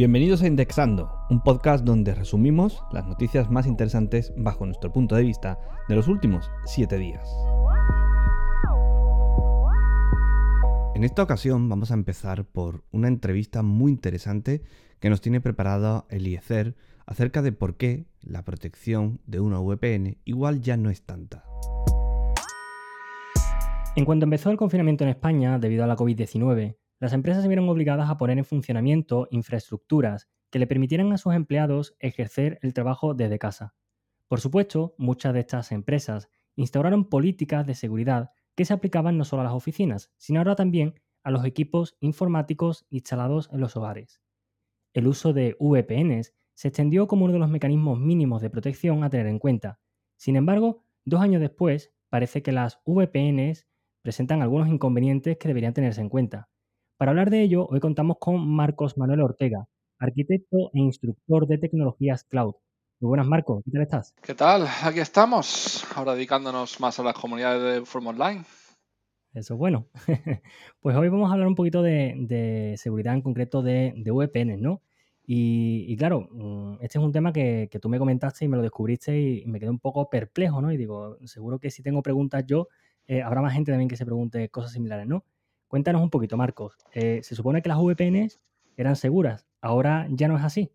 Bienvenidos a Indexando, un podcast donde resumimos las noticias más interesantes bajo nuestro punto de vista de los últimos 7 días. En esta ocasión vamos a empezar por una entrevista muy interesante que nos tiene preparada Eliezer acerca de por qué la protección de una VPN igual ya no es tanta. En cuanto empezó el confinamiento en España debido a la COVID-19, las empresas se vieron obligadas a poner en funcionamiento infraestructuras que le permitieran a sus empleados ejercer el trabajo desde casa. Por supuesto, muchas de estas empresas instauraron políticas de seguridad que se aplicaban no solo a las oficinas, sino ahora también a los equipos informáticos instalados en los hogares. El uso de VPNs se extendió como uno de los mecanismos mínimos de protección a tener en cuenta. Sin embargo, dos años después, parece que las VPNs presentan algunos inconvenientes que deberían tenerse en cuenta. Para hablar de ello, hoy contamos con Marcos Manuel Ortega, arquitecto e instructor de tecnologías cloud. Muy buenas, Marcos, ¿qué tal estás? ¿Qué tal? Aquí estamos, ahora dedicándonos más a las comunidades de Form Online. Eso es bueno. pues hoy vamos a hablar un poquito de, seguridad, en concreto de, de VPN, ¿no? Y, claro, mm, este es un tema que, tú me comentaste y me lo descubriste y, me quedé un poco perplejo, ¿no? Y digo, seguro que si tengo preguntas yo, eh, habrá más gente también que se pregunte cosas similares, ¿no? Cuéntanos un poquito, Marcos. Eh, se supone que las VPNs eran seguras, ahora ya no es así.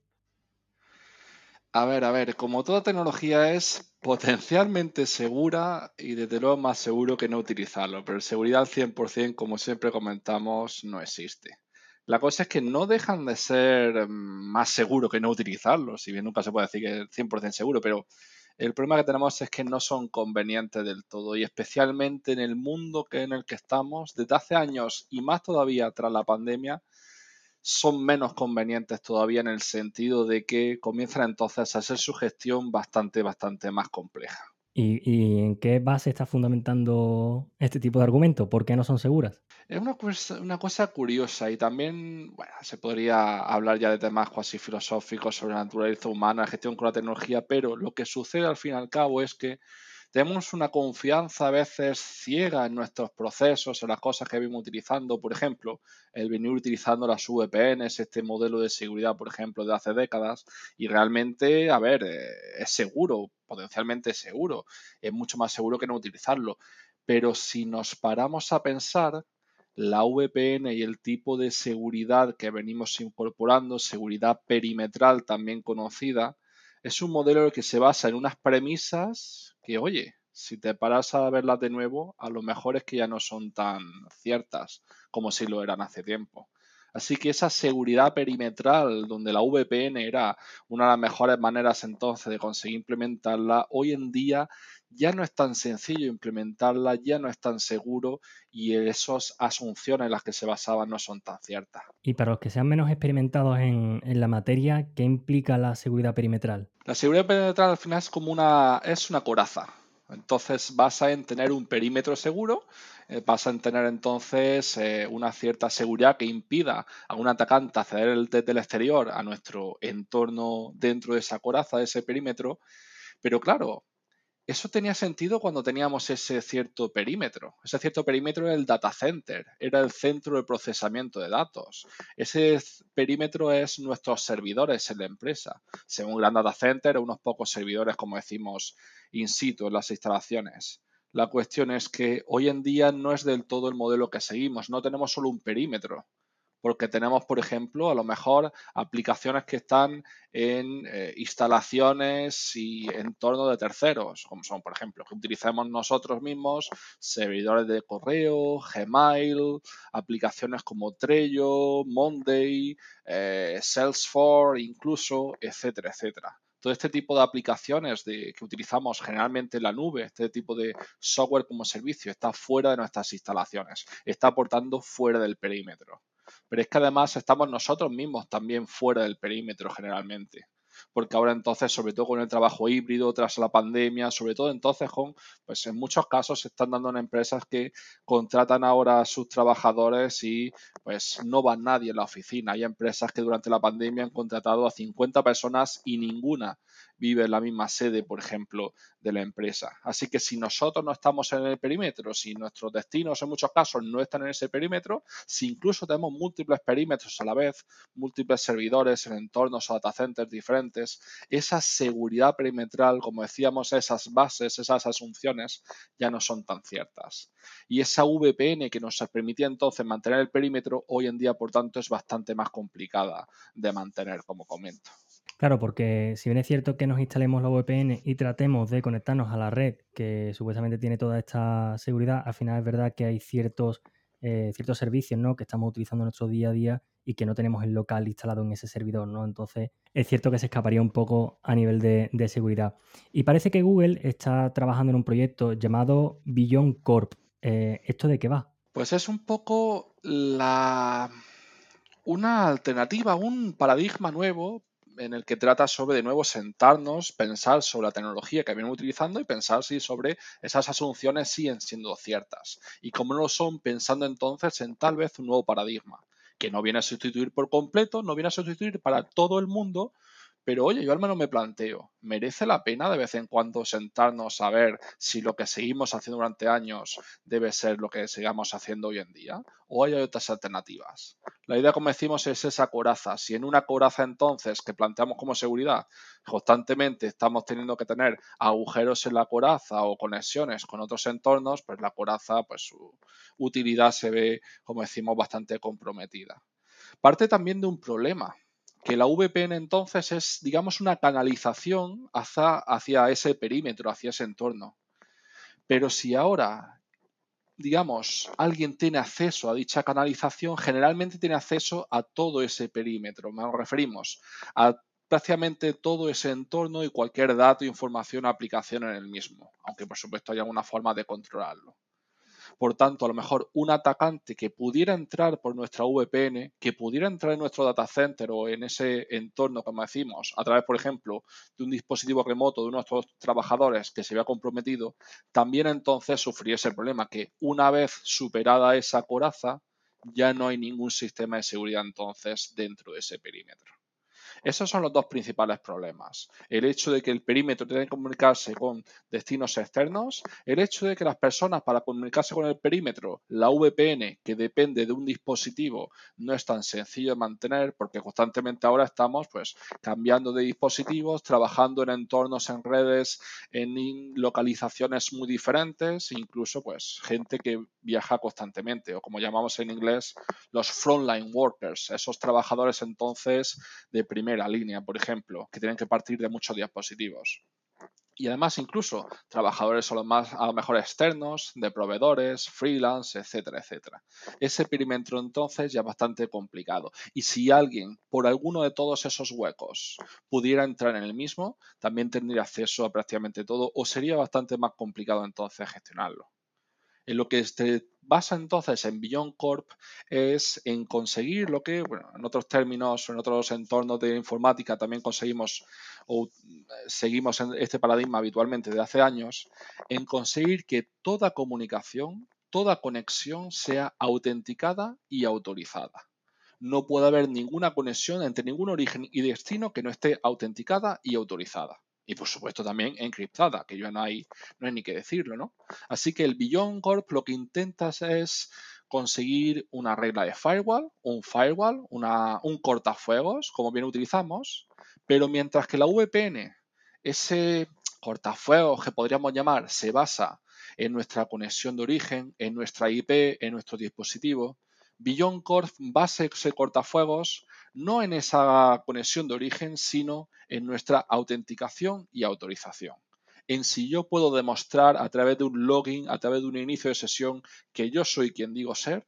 A ver, a ver, como toda tecnología es potencialmente segura y desde luego más seguro que no utilizarlo, pero seguridad al 100%, como siempre comentamos, no existe. La cosa es que no dejan de ser mm, más seguro que no utilizarlo, si bien nunca se puede decir que es 100% seguro, pero el problema que tenemos es que no son convenientes del todo y especialmente en el mundo que en el que estamos desde hace años y más todavía tras la pandemia son menos convenientes todavía en el sentido de que comienzan entonces a ser su gestión bastante bastante más compleja. ¿Y, en qué base está fundamentando este tipo de argumento? ¿Por qué no son seguras? Es una cosa, una cosa curiosa y también bueno, se podría hablar ya de temas cuasi filosóficos sobre la naturaleza humana, la gestión con la tecnología, pero lo que sucede al fin y al cabo es que tenemos una confianza a veces ciega en nuestros procesos, en las cosas que venimos utilizando. Por ejemplo, el venir utilizando las VPNs, este modelo de seguridad, por ejemplo, de hace décadas. Y realmente, a ver, eh, es seguro, potencialmente seguro. Es mucho más seguro que no utilizarlo. Pero si nos paramos a pensar, la VPN y el tipo de seguridad que venimos incorporando, seguridad perimetral también conocida, es un modelo que se basa en unas premisas que, oye, si te paras a verlas de nuevo, a lo mejor es que ya no son tan ciertas como si lo eran hace tiempo. Así que esa seguridad perimetral, donde la VPN era una de las mejores maneras entonces de conseguir implementarla, hoy en día ya no es tan sencillo implementarla, ya no es tan seguro y esas asunciones en las que se basaban no son tan ciertas. Y para los que sean menos experimentados en, en la materia, ¿qué implica la seguridad perimetral? La seguridad perimetral al final es como una, es una coraza. Entonces basa en tener un perímetro seguro, eh, basa en tener entonces eh, una cierta seguridad que impida a un atacante acceder desde el exterior a nuestro entorno dentro de esa coraza, de ese perímetro. Pero claro, eso tenía sentido cuando teníamos ese cierto perímetro. Ese cierto perímetro era el data center, era el centro de procesamiento de datos. Ese perímetro es nuestros servidores en la empresa. Según un gran data center, unos pocos servidores, como decimos, in situ en las instalaciones. La cuestión es que hoy en día no es del todo el modelo que seguimos. No tenemos solo un perímetro porque tenemos, por ejemplo, a lo mejor aplicaciones que están en eh, instalaciones y entorno de terceros, como son, por ejemplo, que utilizamos nosotros mismos, servidores de correo, Gmail, aplicaciones como Trello, Monday, eh, Salesforce, incluso, etcétera, etcétera todo este tipo de aplicaciones que utilizamos generalmente en la nube, este tipo de software como servicio, está fuera de nuestras instalaciones, está aportando fuera del perímetro. Pero es que además estamos nosotros mismos también fuera del perímetro generalmente. Porque ahora entonces, sobre todo con el trabajo híbrido tras la pandemia, sobre todo entonces pues en muchos casos se están dando en empresas que contratan ahora a sus trabajadores y pues no va nadie en la oficina. Hay empresas que durante la pandemia han contratado a 50 personas y ninguna vive en la misma sede, por ejemplo, de la empresa. Así que si nosotros no estamos en el perímetro, si nuestros destinos en muchos casos no están en ese perímetro, si incluso tenemos múltiples perímetros a la vez, múltiples servidores en entornos o data centers diferentes, esa seguridad perimetral, como decíamos, esas bases, esas asunciones ya no son tan ciertas. Y esa VPN que nos permitía entonces mantener el perímetro, hoy en día, por tanto, es bastante más complicada de mantener, como comento. Claro, porque si bien es cierto que nos instalemos la VPN y tratemos de conectarnos a la red que supuestamente tiene toda esta seguridad, al final es verdad que hay ciertos, eh, ciertos servicios ¿no? que estamos utilizando en nuestro día a día y que no tenemos el local instalado en ese servidor, ¿no? Entonces es cierto que se escaparía un poco a nivel de, seguridad. Y parece que Google está trabajando en un proyecto llamado Beyond Corp. Eh, ¿Esto de qué va? Pues es un poco la una alternativa, un paradigma nuevo en el que trata sobre de nuevo sentarnos, pensar sobre la tecnología que vienen utilizando y pensar si sobre esas asunciones siguen siendo ciertas. Y como no lo son, pensando entonces en tal vez un nuevo paradigma, que no viene a sustituir por completo, no viene a sustituir para todo el mundo, pero oye, yo al menos me planteo, ¿merece la pena de vez en cuando sentarnos a ver si lo que seguimos haciendo durante años debe ser lo que sigamos haciendo hoy en día? ¿O hay otras alternativas? La idea, como decimos, es esa coraza. Si en una coraza entonces que planteamos como seguridad, constantemente estamos teniendo que tener agujeros en la coraza o conexiones con otros entornos, pues la coraza, pues su utilidad se ve, como decimos, bastante comprometida. Parte también de un problema que la VPN entonces es, digamos, una canalización hacia, ese perímetro, hacia ese entorno. Pero si ahora, digamos, alguien tiene acceso a dicha canalización, generalmente tiene acceso a todo ese perímetro. Nos referimos a prácticamente todo ese entorno y cualquier dato, información o aplicación en el mismo, aunque por supuesto haya una forma de controlarlo. Por tanto, a lo mejor un atacante que pudiera entrar por nuestra VPN, que pudiera entrar en nuestro data center o en ese entorno, como decimos, a través, por ejemplo, de un dispositivo remoto de nuestros trabajadores que se vea comprometido, también entonces sufriría ese problema que una vez superada esa coraza, ya no hay ningún sistema de seguridad entonces dentro de ese perímetro. Esos son los dos principales problemas. El hecho de que el perímetro tiene que comunicarse con destinos externos, el hecho de que las personas para comunicarse con el perímetro, la VPN, que depende de un dispositivo, no es tan sencillo de mantener porque constantemente ahora estamos pues cambiando de dispositivos, trabajando en entornos en redes, en localizaciones muy diferentes, incluso pues gente que viaja constantemente o como llamamos en inglés los frontline workers, esos trabajadores entonces de primera línea, por ejemplo, que tienen que partir de muchos dispositivos. Y además incluso trabajadores a lo, más, a lo mejor externos, de proveedores, freelance, etcétera, etcétera. Ese perímetro entonces ya es bastante complicado. Y si alguien por alguno de todos esos huecos pudiera entrar en el mismo, también tendría acceso a prácticamente todo o sería bastante más complicado entonces gestionarlo. En lo que se basa entonces en Beyond Corp es en conseguir lo que, bueno, en otros términos, en otros entornos de informática también conseguimos o seguimos en este paradigma habitualmente de hace años, en conseguir que toda comunicación, toda conexión sea autenticada y autorizada. No puede haber ninguna conexión entre ningún origen y destino que no esté autenticada y autorizada y por supuesto también encriptada, que ya no hay, no hay ni que decirlo, ¿no? Así que el Beyond Corp lo que intentas es conseguir una regla de firewall, un firewall, una, un cortafuegos, como bien utilizamos, pero mientras que la VPN, ese cortafuegos que podríamos llamar, se basa en nuestra conexión de origen, en nuestra IP, en nuestro dispositivo, Beyond Corp basa ese cortafuegos no en esa conexión de origen, sino en nuestra autenticación y autorización. En si yo puedo demostrar a través de un login, a través de un inicio de sesión, que yo soy quien digo ser,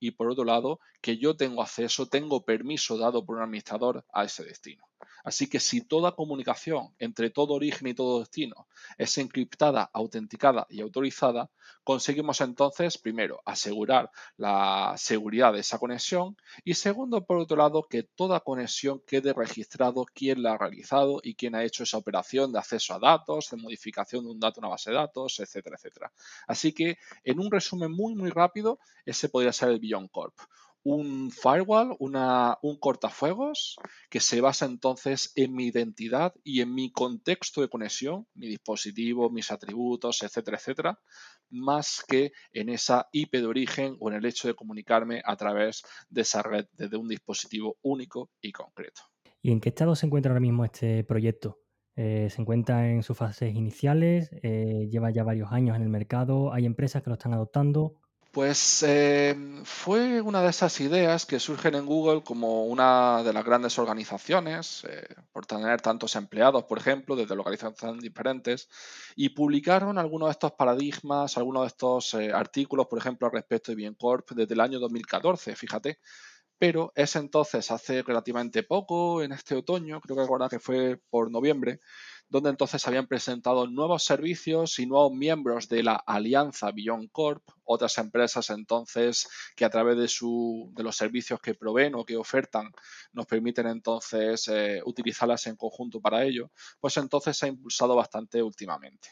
y por otro lado, que yo tengo acceso, tengo permiso dado por un administrador a ese destino. Así que si toda comunicación entre todo origen y todo destino es encriptada, autenticada y autorizada, conseguimos entonces, primero, asegurar la seguridad de esa conexión y segundo, por otro lado, que toda conexión quede registrado quién la ha realizado y quién ha hecho esa operación de acceso a datos, de modificación de un dato en una base de datos, etcétera, etcétera. Así que, en un resumen muy, muy rápido, ese podría ser el Beyond Corp un firewall, un cortafuegos que se basa entonces en mi identidad y en mi contexto de conexión, mi dispositivo, mis atributos, etcétera, etcétera, más que en esa IP de origen o en el hecho de comunicarme a través de esa red desde un dispositivo único y concreto. ¿Y en qué estado se encuentra ahora mismo este proyecto? Eh, ¿Se encuentra en sus fases iniciales? Eh, ¿Lleva ya varios años en el mercado? ¿Hay empresas que lo están adoptando? Pues eh, fue una de esas ideas que surgen en Google como una de las grandes organizaciones, eh, por tener tantos empleados, por ejemplo, desde localizaciones diferentes, y publicaron algunos de estos paradigmas, algunos de estos eh, artículos, por ejemplo, al respecto de Biencorp desde el año 2014, fíjate. Pero es entonces, hace relativamente poco, en este otoño, creo que recuerda que fue por noviembre, donde entonces habían presentado nuevos servicios y nuevos miembros de la alianza Beyond Corp, otras empresas entonces que a través de, su, de los servicios que proveen o que ofertan nos permiten entonces eh, utilizarlas en conjunto para ello, pues entonces se ha impulsado bastante últimamente.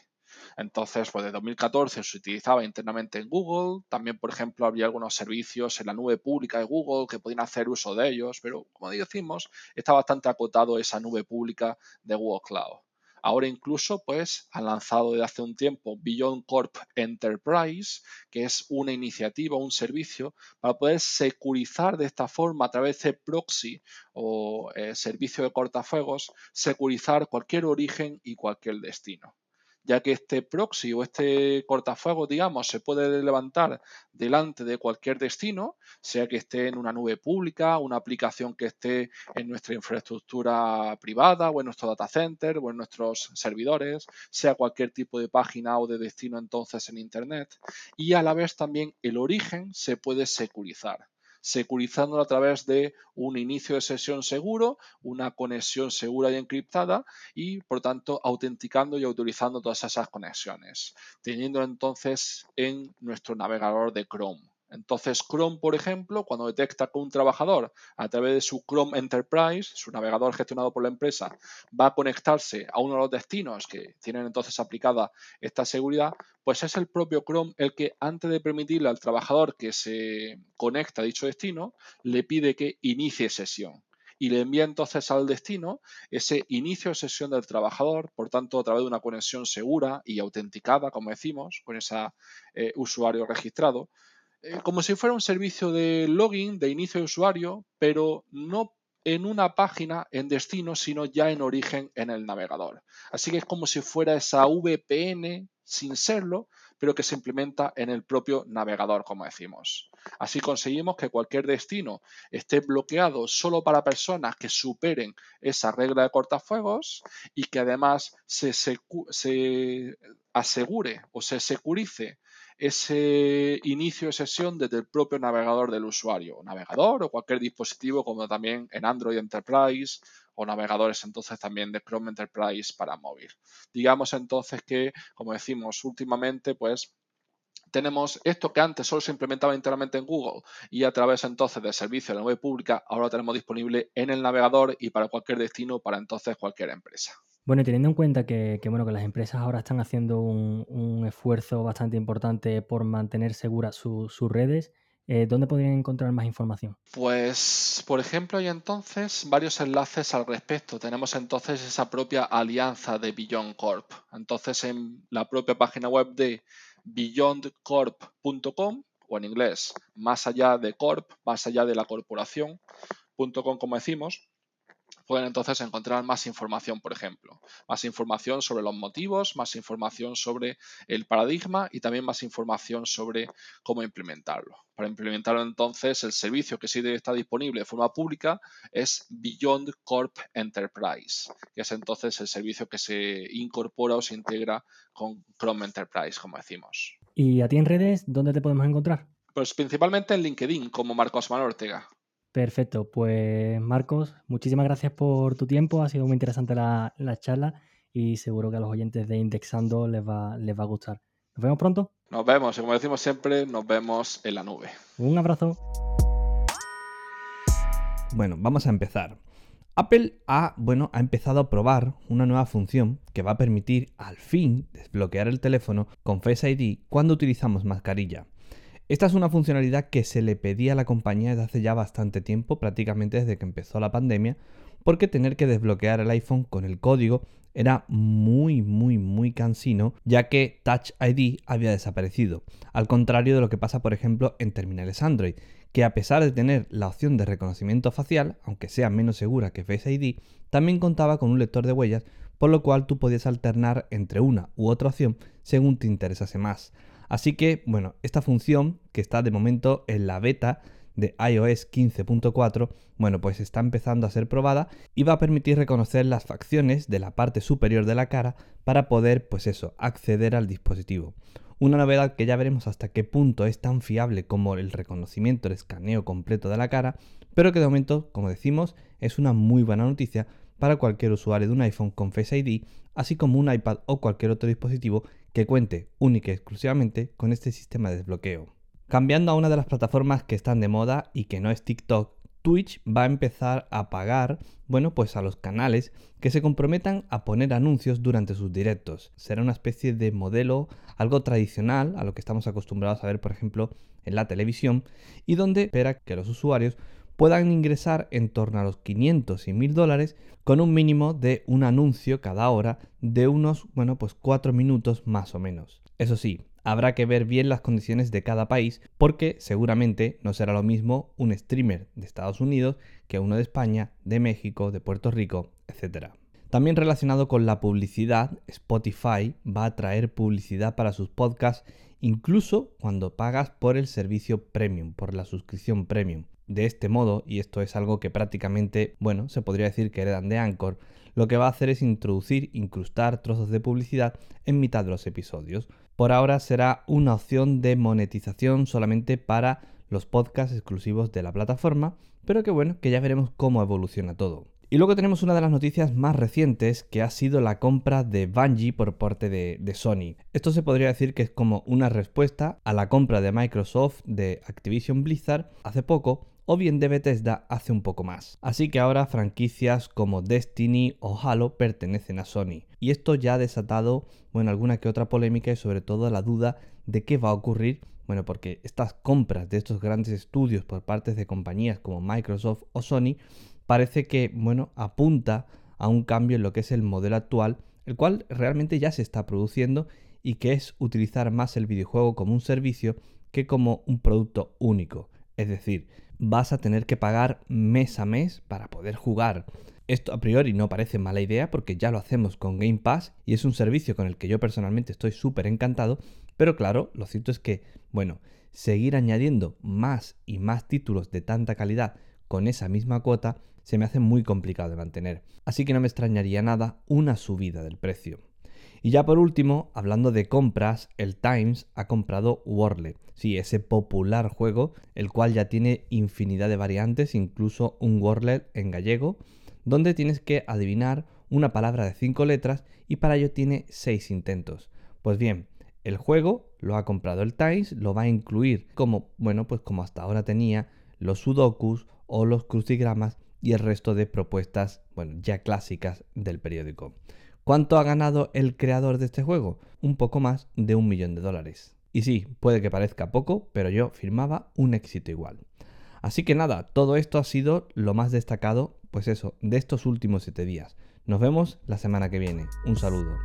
Entonces, pues de 2014 se utilizaba internamente en Google. También, por ejemplo, había algunos servicios en la nube pública de Google que podían hacer uso de ellos, pero como decimos, está bastante acotado esa nube pública de Google Cloud. Ahora incluso pues han lanzado desde hace un tiempo Beyond Corp Enterprise, que es una iniciativa, un servicio para poder securizar de esta forma a través de proxy o eh, servicio de cortafuegos, securizar cualquier origen y cualquier destino ya que este proxy o este cortafuegos, digamos, se puede levantar delante de cualquier destino, sea que esté en una nube pública, una aplicación que esté en nuestra infraestructura privada o en nuestro data center o en nuestros servidores, sea cualquier tipo de página o de destino entonces en Internet. Y a la vez también el origen se puede securizar securizándolo a través de un inicio de sesión seguro, una conexión segura y encriptada y, por tanto, autenticando y autorizando todas esas conexiones, teniendo entonces en nuestro navegador de Chrome. Entonces Chrome, por ejemplo, cuando detecta que un trabajador a través de su Chrome Enterprise, su navegador gestionado por la empresa, va a conectarse a uno de los destinos que tienen entonces aplicada esta seguridad, pues es el propio Chrome el que antes de permitirle al trabajador que se conecta a dicho destino, le pide que inicie sesión. Y le envía entonces al destino ese inicio de sesión del trabajador, por tanto, a través de una conexión segura y autenticada, como decimos, con ese eh, usuario registrado, eh, como si fuera un servicio de login, de inicio de usuario, pero no en una página en destino, sino ya en origen en el navegador. Así que es como si fuera esa VPN sin serlo, pero que se implementa en el propio navegador, como decimos. Así conseguimos que cualquier destino esté bloqueado solo para personas que superen esa regla de cortafuegos y que además se, se asegure o se securice ese inicio de sesión desde el propio navegador del usuario, navegador o cualquier dispositivo como también en Android Enterprise o navegadores entonces también de Chrome Enterprise para móvil. Digamos entonces que, como decimos últimamente, pues tenemos esto que antes solo se implementaba internamente en Google y a través entonces del servicio de la web pública, ahora lo tenemos disponible en el navegador y para cualquier destino, para entonces cualquier empresa. Bueno, teniendo en cuenta que, bueno, que las empresas ahora están haciendo un, esfuerzo bastante importante por mantener seguras sus redes, eh, ¿dónde podrían encontrar más información? Pues, por ejemplo, hay entonces varios enlaces al respecto. Tenemos entonces esa propia alianza de Beyond Corp. Entonces, en la propia página web de beyondcorp.com o en inglés, más allá de corp, más allá de la corporación.com, como decimos, pueden entonces encontrar más información, por ejemplo, más información sobre los motivos, más información sobre el paradigma y también más información sobre cómo implementarlo. Para implementarlo entonces, el servicio que sí está disponible de forma pública es Beyond Corp Enterprise, que es entonces el servicio que se incorpora o se integra con Chrome Enterprise, como decimos. ¿Y a ti en redes dónde te podemos encontrar? Pues principalmente en LinkedIn, como Marcos Manuel Ortega. Perfecto, pues Marcos, muchísimas gracias por tu tiempo, ha sido muy interesante la, charla y seguro que a los oyentes de Indexando les va, les va a gustar. ¿Nos vemos pronto? Nos vemos, y como decimos siempre, nos vemos en la nube. Un abrazo. Bueno, vamos a empezar. Apple ha, bueno, ha empezado a probar una nueva función que va a permitir al fin desbloquear el teléfono con Face ID cuando utilizamos mascarilla. Esta es una funcionalidad que se le pedía a la compañía desde hace ya bastante tiempo, prácticamente desde que empezó la pandemia, porque tener que desbloquear el iPhone con el código era muy, muy, muy cansino, ya que Touch ID había desaparecido, al contrario de lo que pasa, por ejemplo, en terminales Android, que a pesar de tener la opción de reconocimiento facial, aunque sea menos segura que Face ID, también contaba con un lector de huellas, por lo cual tú podías alternar entre una u otra opción según te interesase más. Así que, bueno, esta función, que está de momento en la beta, de iOS 15.4, bueno, pues está empezando a ser probada y va a permitir reconocer las facciones de la parte superior de la cara para poder, pues eso, acceder al dispositivo. Una novedad que ya veremos hasta qué punto es tan fiable como el reconocimiento, el escaneo completo de la cara, pero que de momento, como decimos, es una muy buena noticia para cualquier usuario de un iPhone con Face ID, así como un iPad o cualquier otro dispositivo que cuente única y exclusivamente con este sistema de desbloqueo. Cambiando a una de las plataformas que están de moda y que no es TikTok, Twitch va a empezar a pagar, bueno, pues a los canales que se comprometan a poner anuncios durante sus directos. Será una especie de modelo algo tradicional a lo que estamos acostumbrados a ver, por ejemplo, en la televisión y donde espera que los usuarios puedan ingresar en torno a los 500 y 1000 dólares con un mínimo de un anuncio cada hora de unos, bueno, pues 4 minutos más o menos. Eso sí, habrá que ver bien las condiciones de cada país porque seguramente no será lo mismo un streamer de Estados Unidos que uno de España, de México, de Puerto Rico, etc. También relacionado con la publicidad, Spotify va a traer publicidad para sus podcasts incluso cuando pagas por el servicio premium, por la suscripción premium. De este modo, y esto es algo que prácticamente, bueno, se podría decir que heredan de Anchor, lo que va a hacer es introducir, incrustar trozos de publicidad en mitad de los episodios. Por ahora será una opción de monetización solamente para los podcasts exclusivos de la plataforma, pero que bueno, que ya veremos cómo evoluciona todo. Y luego tenemos una de las noticias más recientes, que ha sido la compra de Bungie por parte de, de, Sony. Esto se podría decir que es como una respuesta a la compra de Microsoft de Activision Blizzard hace poco, o bien de Bethesda hace un poco más. Así que ahora franquicias como Destiny o Halo pertenecen a Sony. Y esto ya ha desatado, bueno, alguna que otra polémica y sobre todo la duda de qué va a ocurrir. Bueno, porque estas compras de estos grandes estudios por parte de compañías como Microsoft o Sony parece que, bueno, apunta a un cambio en lo que es el modelo actual, el cual realmente ya se está produciendo y que es utilizar más el videojuego como un servicio que como un producto único. Es decir, vas a tener que pagar mes a mes para poder jugar. Esto a priori no parece mala idea porque ya lo hacemos con Game Pass y es un servicio con el que yo personalmente estoy súper encantado, pero claro, lo cierto es que, bueno, seguir añadiendo más y más títulos de tanta calidad con esa misma cuota se me hace muy complicado de mantener. Así que no me extrañaría nada una subida del precio. Y ya por último, hablando de compras, el Times ha comprado Wordle. Sí, ese popular juego, el cual ya tiene infinidad de variantes, incluso un Wordle en gallego, donde tienes que adivinar una palabra de cinco letras y para ello tiene seis intentos. Pues bien, el juego lo ha comprado el Times, lo va a incluir como, bueno, pues como hasta ahora tenía los sudokus o los crucigramas y el resto de propuestas, bueno, ya clásicas del periódico. ¿Cuánto ha ganado el creador de este juego? Un poco más de un millón de dólares. Y sí, puede que parezca poco, pero yo firmaba un éxito igual. Así que nada, todo esto ha sido lo más destacado, pues eso, de estos últimos 7 días. Nos vemos la semana que viene. Un saludo.